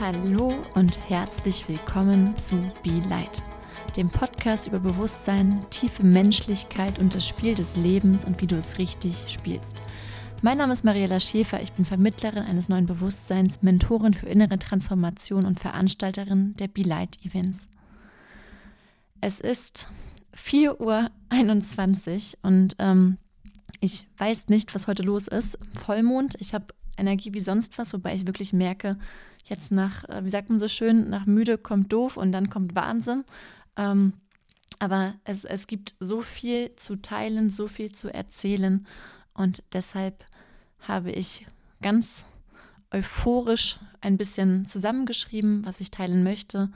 Hallo und herzlich willkommen zu Be Light, dem Podcast über Bewusstsein, tiefe Menschlichkeit und das Spiel des Lebens und wie du es richtig spielst. Mein Name ist Mariella Schäfer, ich bin Vermittlerin eines neuen Bewusstseins, Mentorin für innere Transformation und Veranstalterin der Be Light Events. Es ist 4.21 Uhr und ähm, ich weiß nicht, was heute los ist. Vollmond, ich habe Energie wie sonst was, wobei ich wirklich merke, jetzt nach, äh, wie sagt man so schön, nach müde kommt doof und dann kommt Wahnsinn. Ähm, aber es, es gibt so viel zu teilen, so viel zu erzählen und deshalb habe ich ganz euphorisch ein bisschen zusammengeschrieben, was ich teilen möchte.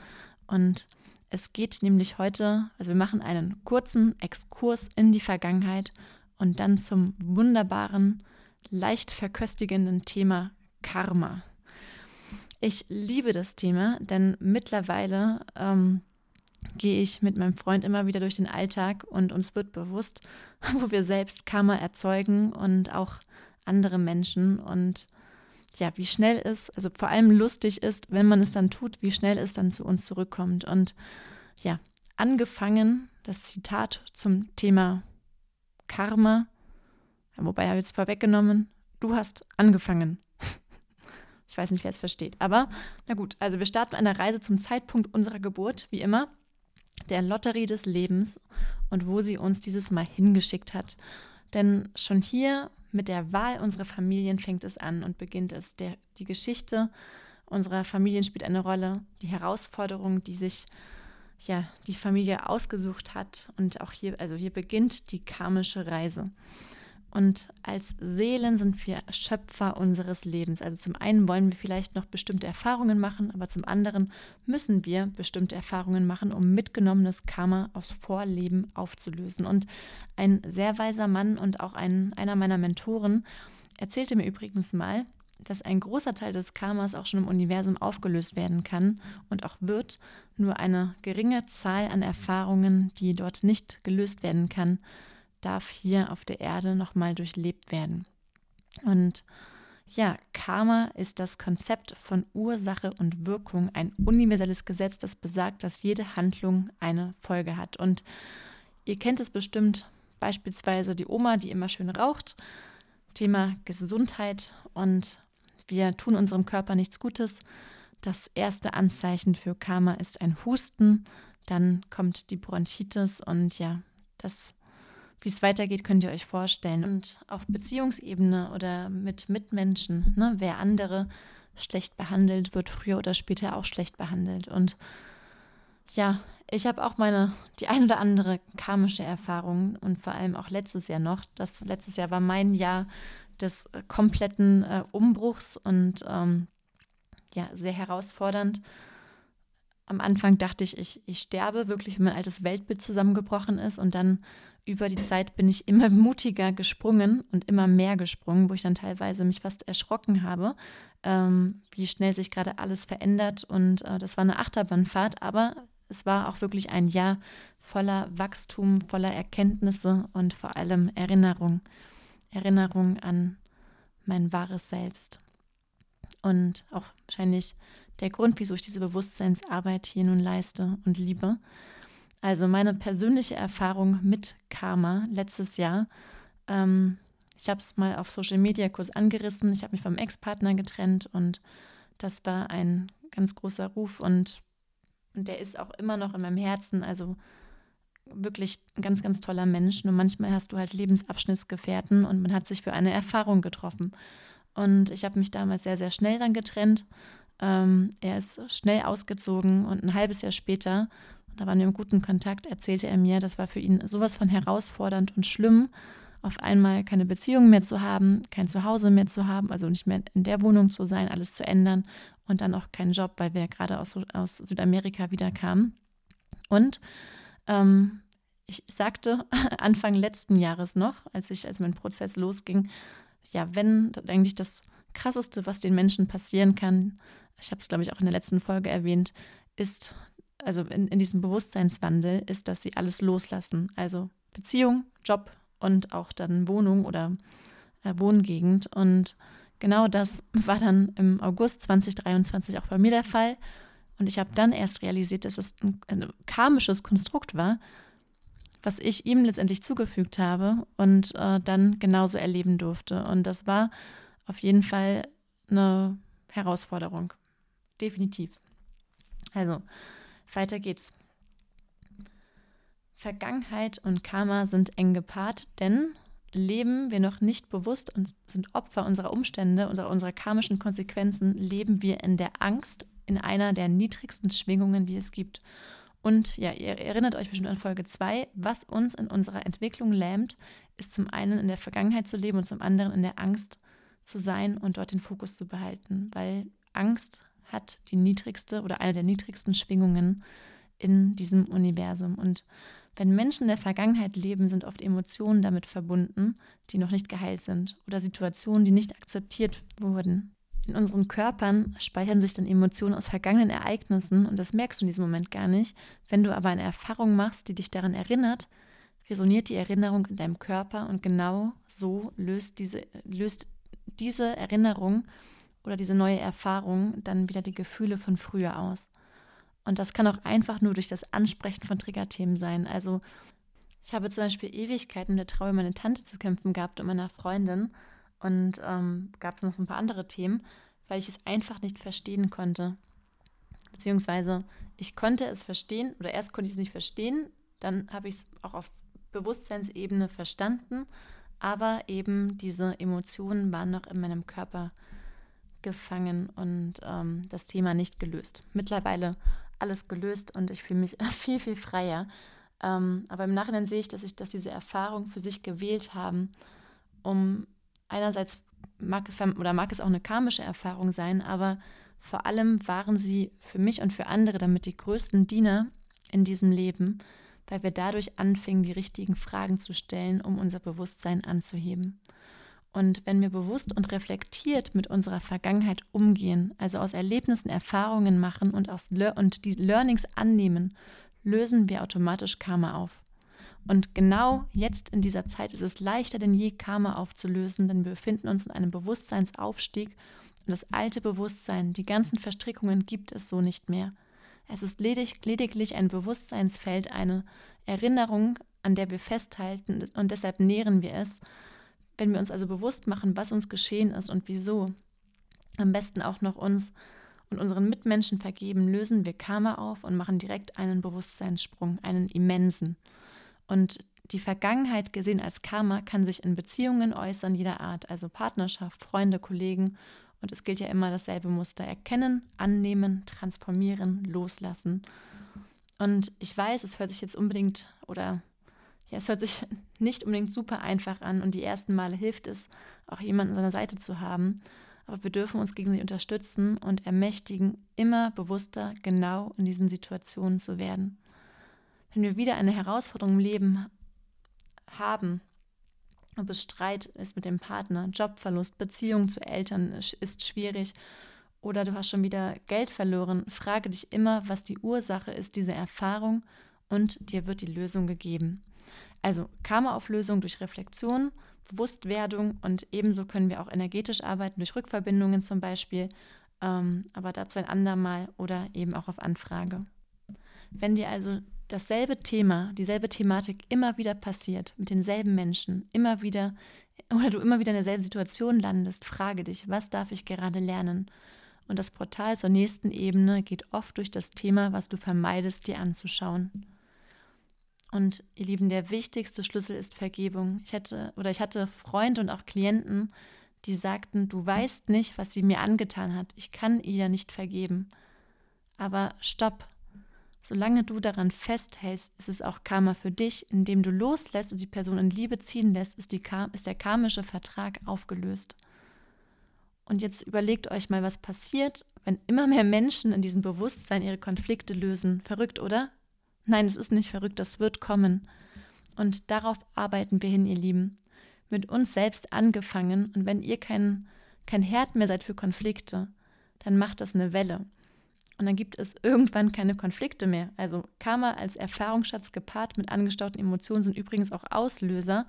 Und es geht nämlich heute, also wir machen einen kurzen Exkurs in die Vergangenheit und dann zum wunderbaren, leicht verköstigenden Thema Karma. Ich liebe das Thema, denn mittlerweile ähm, gehe ich mit meinem Freund immer wieder durch den Alltag und uns wird bewusst, wo wir selbst Karma erzeugen und auch andere Menschen und ja, wie schnell es, also vor allem lustig ist, wenn man es dann tut, wie schnell es dann zu uns zurückkommt. Und ja, angefangen das Zitat zum Thema Karma, wobei habe ich es vorweggenommen, du hast angefangen. Ich weiß nicht, wer es versteht. Aber na gut, also wir starten eine Reise zum Zeitpunkt unserer Geburt, wie immer, der Lotterie des Lebens und wo sie uns dieses Mal hingeschickt hat. Denn schon hier mit der Wahl unserer Familien fängt es an und beginnt es. Der, die Geschichte unserer Familien spielt eine Rolle, die Herausforderungen, die sich ja die Familie ausgesucht hat und auch hier, also hier beginnt die karmische Reise. Und als Seelen sind wir Schöpfer unseres Lebens. Also zum einen wollen wir vielleicht noch bestimmte Erfahrungen machen, aber zum anderen müssen wir bestimmte Erfahrungen machen, um mitgenommenes Karma aufs Vorleben aufzulösen. Und ein sehr weiser Mann und auch ein, einer meiner Mentoren erzählte mir übrigens mal, dass ein großer Teil des Karmas auch schon im Universum aufgelöst werden kann und auch wird, nur eine geringe Zahl an Erfahrungen, die dort nicht gelöst werden kann, darf hier auf der Erde nochmal durchlebt werden. Und ja, Karma ist das Konzept von Ursache und Wirkung, ein universelles Gesetz, das besagt, dass jede Handlung eine Folge hat. Und ihr kennt es bestimmt, beispielsweise die Oma, die immer schön raucht, Thema Gesundheit und wir tun unserem Körper nichts Gutes. Das erste Anzeichen für Karma ist ein Husten, dann kommt die Bronchitis und ja, das wie es weitergeht, könnt ihr euch vorstellen. Und auf Beziehungsebene oder mit Mitmenschen, ne, wer andere schlecht behandelt, wird früher oder später auch schlecht behandelt. Und ja, ich habe auch meine, die ein oder andere karmische Erfahrung und vor allem auch letztes Jahr noch. Das letztes Jahr war mein Jahr des kompletten äh, Umbruchs und ähm, ja, sehr herausfordernd am Anfang dachte ich, ich, ich sterbe wirklich, wenn mein altes Weltbild zusammengebrochen ist. Und dann über die Zeit bin ich immer mutiger gesprungen und immer mehr gesprungen, wo ich dann teilweise mich fast erschrocken habe, ähm, wie schnell sich gerade alles verändert. Und äh, das war eine Achterbahnfahrt, aber es war auch wirklich ein Jahr voller Wachstum, voller Erkenntnisse und vor allem Erinnerung. Erinnerung an mein wahres Selbst. Und auch wahrscheinlich der Grund, wieso ich diese Bewusstseinsarbeit hier nun leiste und liebe. Also meine persönliche Erfahrung mit Karma letztes Jahr. Ähm, ich habe es mal auf Social Media kurz angerissen. Ich habe mich vom Ex-Partner getrennt und das war ein ganz großer Ruf und, und der ist auch immer noch in meinem Herzen. Also wirklich ein ganz, ganz toller Mensch. Nur manchmal hast du halt Lebensabschnittsgefährten und man hat sich für eine Erfahrung getroffen. Und ich habe mich damals sehr, sehr schnell dann getrennt ähm, er ist schnell ausgezogen und ein halbes Jahr später, da waren wir im guten Kontakt, erzählte er mir, das war für ihn sowas von herausfordernd und schlimm, auf einmal keine Beziehung mehr zu haben, kein Zuhause mehr zu haben, also nicht mehr in der Wohnung zu sein, alles zu ändern und dann auch keinen Job, weil wir gerade aus, aus Südamerika wieder kamen. Und ähm, ich sagte Anfang letzten Jahres noch, als ich, als mein Prozess losging, ja, wenn eigentlich das Krasseste, was den Menschen passieren kann, ich habe es, glaube ich, auch in der letzten Folge erwähnt, ist, also in, in diesem Bewusstseinswandel, ist, dass sie alles loslassen. Also Beziehung, Job und auch dann Wohnung oder äh, Wohngegend. Und genau das war dann im August 2023 auch bei mir der Fall. Und ich habe dann erst realisiert, dass es ein, ein karmisches Konstrukt war, was ich ihm letztendlich zugefügt habe und äh, dann genauso erleben durfte. Und das war auf jeden Fall eine Herausforderung. Definitiv. Also, weiter geht's. Vergangenheit und Karma sind eng gepaart, denn leben wir noch nicht bewusst und sind Opfer unserer Umstände, unserer, unserer karmischen Konsequenzen, leben wir in der Angst, in einer der niedrigsten Schwingungen, die es gibt. Und ja, ihr erinnert euch bestimmt an Folge 2, was uns in unserer Entwicklung lähmt, ist zum einen in der Vergangenheit zu leben und zum anderen in der Angst zu sein und dort den Fokus zu behalten, weil Angst hat die niedrigste oder eine der niedrigsten Schwingungen in diesem Universum. Und wenn Menschen in der Vergangenheit leben, sind oft Emotionen damit verbunden, die noch nicht geheilt sind oder Situationen, die nicht akzeptiert wurden. In unseren Körpern speichern sich dann Emotionen aus vergangenen Ereignissen und das merkst du in diesem Moment gar nicht. Wenn du aber eine Erfahrung machst, die dich daran erinnert, resoniert die Erinnerung in deinem Körper und genau so löst diese, löst diese Erinnerung oder diese neue Erfahrung dann wieder die Gefühle von früher aus. Und das kann auch einfach nur durch das Ansprechen von Triggerthemen sein. Also ich habe zum Beispiel Ewigkeiten mit der Trauer meiner Tante zu kämpfen gehabt und meiner Freundin. Und ähm, gab es noch ein paar andere Themen, weil ich es einfach nicht verstehen konnte. Beziehungsweise ich konnte es verstehen, oder erst konnte ich es nicht verstehen, dann habe ich es auch auf Bewusstseinsebene verstanden, aber eben diese Emotionen waren noch in meinem Körper gefangen und ähm, das Thema nicht gelöst. Mittlerweile alles gelöst und ich fühle mich viel, viel freier. Ähm, aber im Nachhinein sehe ich, dass ich, dass diese Erfahrung für sich gewählt haben, um einerseits mag, oder mag es auch eine karmische Erfahrung sein, aber vor allem waren sie für mich und für andere damit die größten Diener in diesem Leben, weil wir dadurch anfingen, die richtigen Fragen zu stellen, um unser Bewusstsein anzuheben. Und wenn wir bewusst und reflektiert mit unserer Vergangenheit umgehen, also aus Erlebnissen Erfahrungen machen und, aus Le und die Learnings annehmen, lösen wir automatisch Karma auf. Und genau jetzt in dieser Zeit ist es leichter denn je, Karma aufzulösen, denn wir befinden uns in einem Bewusstseinsaufstieg und das alte Bewusstsein, die ganzen Verstrickungen gibt es so nicht mehr. Es ist ledig lediglich ein Bewusstseinsfeld, eine Erinnerung, an der wir festhalten und deshalb nähren wir es wenn wir uns also bewusst machen, was uns geschehen ist und wieso, am besten auch noch uns und unseren Mitmenschen vergeben, lösen wir Karma auf und machen direkt einen Bewusstseinssprung, einen immensen. Und die Vergangenheit gesehen als Karma kann sich in Beziehungen äußern jeder Art, also Partnerschaft, Freunde, Kollegen. Und es gilt ja immer dasselbe Muster. Erkennen, annehmen, transformieren, loslassen. Und ich weiß, es hört sich jetzt unbedingt oder ja, es hört sich nicht unbedingt super einfach an und die ersten Male hilft es, auch jemanden an seiner Seite zu haben. Aber wir dürfen uns gegenseitig unterstützen und ermächtigen, immer bewusster genau in diesen Situationen zu werden. Wenn wir wieder eine Herausforderung im Leben haben, ob es Streit ist mit dem Partner, Jobverlust, Beziehung zu Eltern ist schwierig oder du hast schon wieder Geld verloren, frage dich immer, was die Ursache ist dieser Erfahrung und dir wird die Lösung gegeben. Also Karma-Auflösung durch Reflexion, Bewusstwerdung und ebenso können wir auch energetisch arbeiten durch Rückverbindungen zum Beispiel, ähm, aber dazu ein andermal oder eben auch auf Anfrage. Wenn dir also dasselbe Thema, dieselbe Thematik immer wieder passiert, mit denselben Menschen, immer wieder, oder du immer wieder in derselben Situation landest, frage dich, was darf ich gerade lernen? Und das Portal zur nächsten Ebene geht oft durch das Thema, was du vermeidest, dir anzuschauen. Und ihr Lieben, der wichtigste Schlüssel ist Vergebung. Ich hatte oder ich hatte Freunde und auch Klienten, die sagten, du weißt nicht, was sie mir angetan hat. Ich kann ihr nicht vergeben. Aber stopp. Solange du daran festhältst, ist es auch Karma für dich, indem du loslässt und die Person in Liebe ziehen lässt, ist, die, ist der karmische Vertrag aufgelöst. Und jetzt überlegt euch mal, was passiert, wenn immer mehr Menschen in diesem Bewusstsein ihre Konflikte lösen. Verrückt, oder? Nein, es ist nicht verrückt, das wird kommen. Und darauf arbeiten wir hin, ihr Lieben. Mit uns selbst angefangen. Und wenn ihr kein, kein Herd mehr seid für Konflikte, dann macht das eine Welle. Und dann gibt es irgendwann keine Konflikte mehr. Also Karma als Erfahrungsschatz gepaart mit angestauten Emotionen sind übrigens auch Auslöser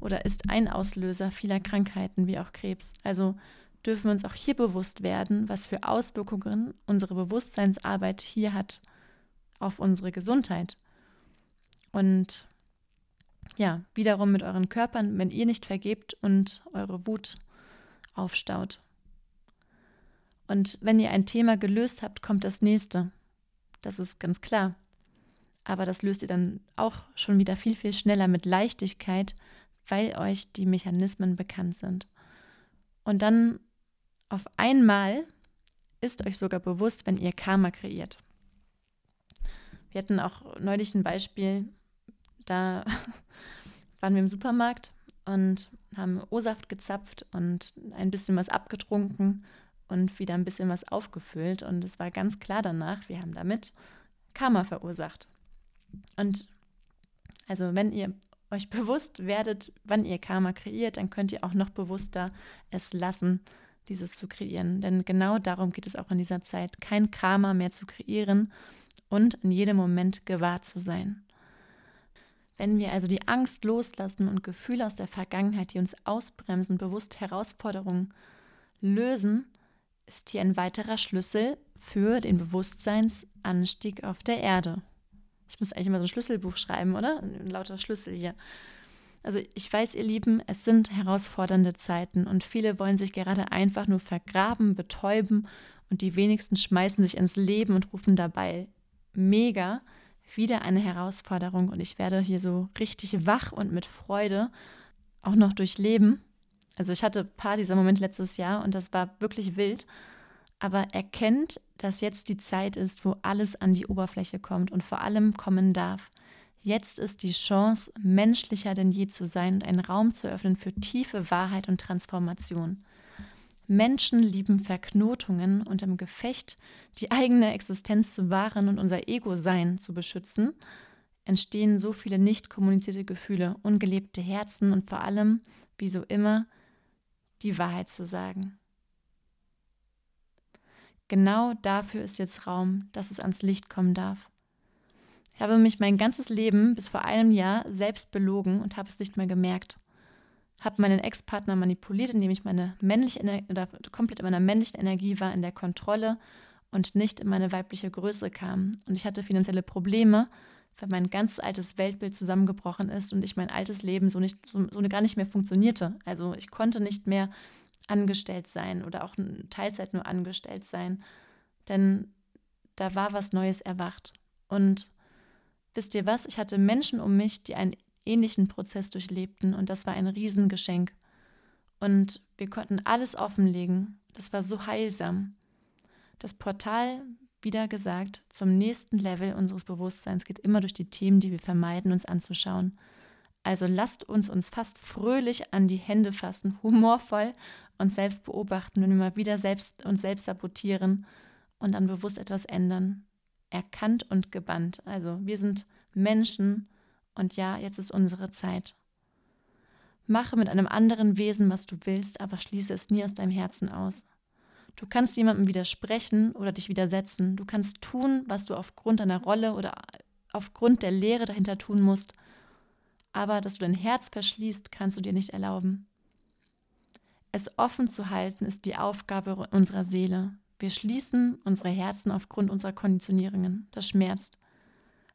oder ist ein Auslöser vieler Krankheiten wie auch Krebs. Also dürfen wir uns auch hier bewusst werden, was für Auswirkungen unsere Bewusstseinsarbeit hier hat auf unsere Gesundheit. Und ja, wiederum mit euren Körpern, wenn ihr nicht vergebt und eure Wut aufstaut. Und wenn ihr ein Thema gelöst habt, kommt das nächste. Das ist ganz klar. Aber das löst ihr dann auch schon wieder viel, viel schneller mit Leichtigkeit, weil euch die Mechanismen bekannt sind. Und dann auf einmal ist euch sogar bewusst, wenn ihr Karma kreiert. Wir hatten auch neulich ein Beispiel, da waren wir im Supermarkt und haben O-Saft gezapft und ein bisschen was abgetrunken und wieder ein bisschen was aufgefüllt. Und es war ganz klar danach, wir haben damit Karma verursacht. Und also wenn ihr euch bewusst werdet, wann ihr Karma kreiert, dann könnt ihr auch noch bewusster es lassen, dieses zu kreieren. Denn genau darum geht es auch in dieser Zeit, kein Karma mehr zu kreieren und in jedem Moment gewahr zu sein. Wenn wir also die Angst loslassen und Gefühle aus der Vergangenheit, die uns ausbremsen, bewusst Herausforderungen lösen, ist hier ein weiterer Schlüssel für den Bewusstseinsanstieg auf der Erde. Ich muss eigentlich immer so ein Schlüsselbuch schreiben, oder? Lauter Schlüssel hier. Also ich weiß, ihr Lieben, es sind herausfordernde Zeiten und viele wollen sich gerade einfach nur vergraben, betäuben und die wenigsten schmeißen sich ins Leben und rufen dabei mega wieder eine Herausforderung und ich werde hier so richtig wach und mit Freude auch noch durchleben. Also ich hatte ein paar dieser Momente letztes Jahr und das war wirklich wild aber erkennt, dass jetzt die Zeit ist, wo alles an die Oberfläche kommt und vor allem kommen darf. Jetzt ist die Chance, menschlicher denn je zu sein und einen Raum zu öffnen für tiefe Wahrheit und Transformation. Menschen lieben Verknotungen und im Gefecht, die eigene Existenz zu wahren und unser Ego-Sein zu beschützen, entstehen so viele nicht kommunizierte Gefühle, ungelebte Herzen und vor allem, wie so immer, die Wahrheit zu sagen. Genau dafür ist jetzt Raum, dass es ans Licht kommen darf. Ich habe mich mein ganzes Leben bis vor einem Jahr selbst belogen und habe es nicht mehr gemerkt. Habe meinen Ex-Partner manipuliert, indem ich meine männliche oder komplett in meiner männlichen Energie war, in der Kontrolle und nicht in meine weibliche Größe kam. Und ich hatte finanzielle Probleme, weil mein ganz altes Weltbild zusammengebrochen ist und ich mein altes Leben so nicht so, so gar nicht mehr funktionierte. Also ich konnte nicht mehr angestellt sein oder auch Teilzeit nur angestellt sein. Denn da war was Neues erwacht. Und wisst ihr was? Ich hatte Menschen um mich, die einen ähnlichen Prozess durchlebten und das war ein Riesengeschenk. Und wir konnten alles offenlegen. Das war so heilsam. Das Portal, wieder gesagt, zum nächsten Level unseres Bewusstseins geht immer durch die Themen, die wir vermeiden, uns anzuschauen. Also lasst uns uns fast fröhlich an die Hände fassen, humorvoll uns selbst beobachten, wenn wir mal wieder selbst uns selbst sabotieren und dann bewusst etwas ändern. Erkannt und gebannt. Also wir sind Menschen und ja, jetzt ist unsere Zeit. Mache mit einem anderen Wesen, was du willst, aber schließe es nie aus deinem Herzen aus. Du kannst jemandem widersprechen oder dich widersetzen. Du kannst tun, was du aufgrund deiner Rolle oder aufgrund der Lehre dahinter tun musst aber dass du dein Herz verschließt, kannst du dir nicht erlauben. Es offen zu halten ist die Aufgabe unserer Seele. Wir schließen unsere Herzen aufgrund unserer Konditionierungen. Das schmerzt,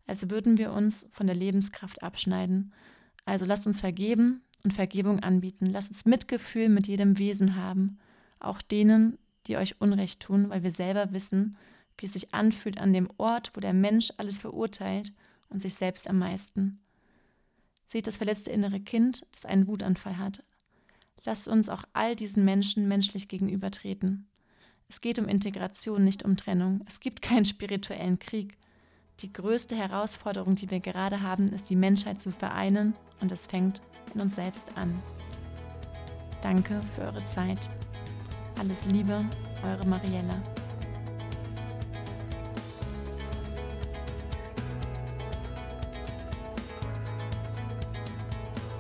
als würden wir uns von der Lebenskraft abschneiden. Also lasst uns vergeben und Vergebung anbieten. Lasst uns Mitgefühl mit jedem Wesen haben, auch denen, die euch Unrecht tun, weil wir selber wissen, wie es sich anfühlt an dem Ort, wo der Mensch alles verurteilt und sich selbst am meisten. Seht das verletzte innere Kind, das einen Wutanfall hat. Lasst uns auch all diesen Menschen menschlich gegenübertreten. Es geht um Integration, nicht um Trennung. Es gibt keinen spirituellen Krieg. Die größte Herausforderung, die wir gerade haben, ist die Menschheit zu vereinen und es fängt in uns selbst an. Danke für eure Zeit. Alles Liebe, eure Mariella.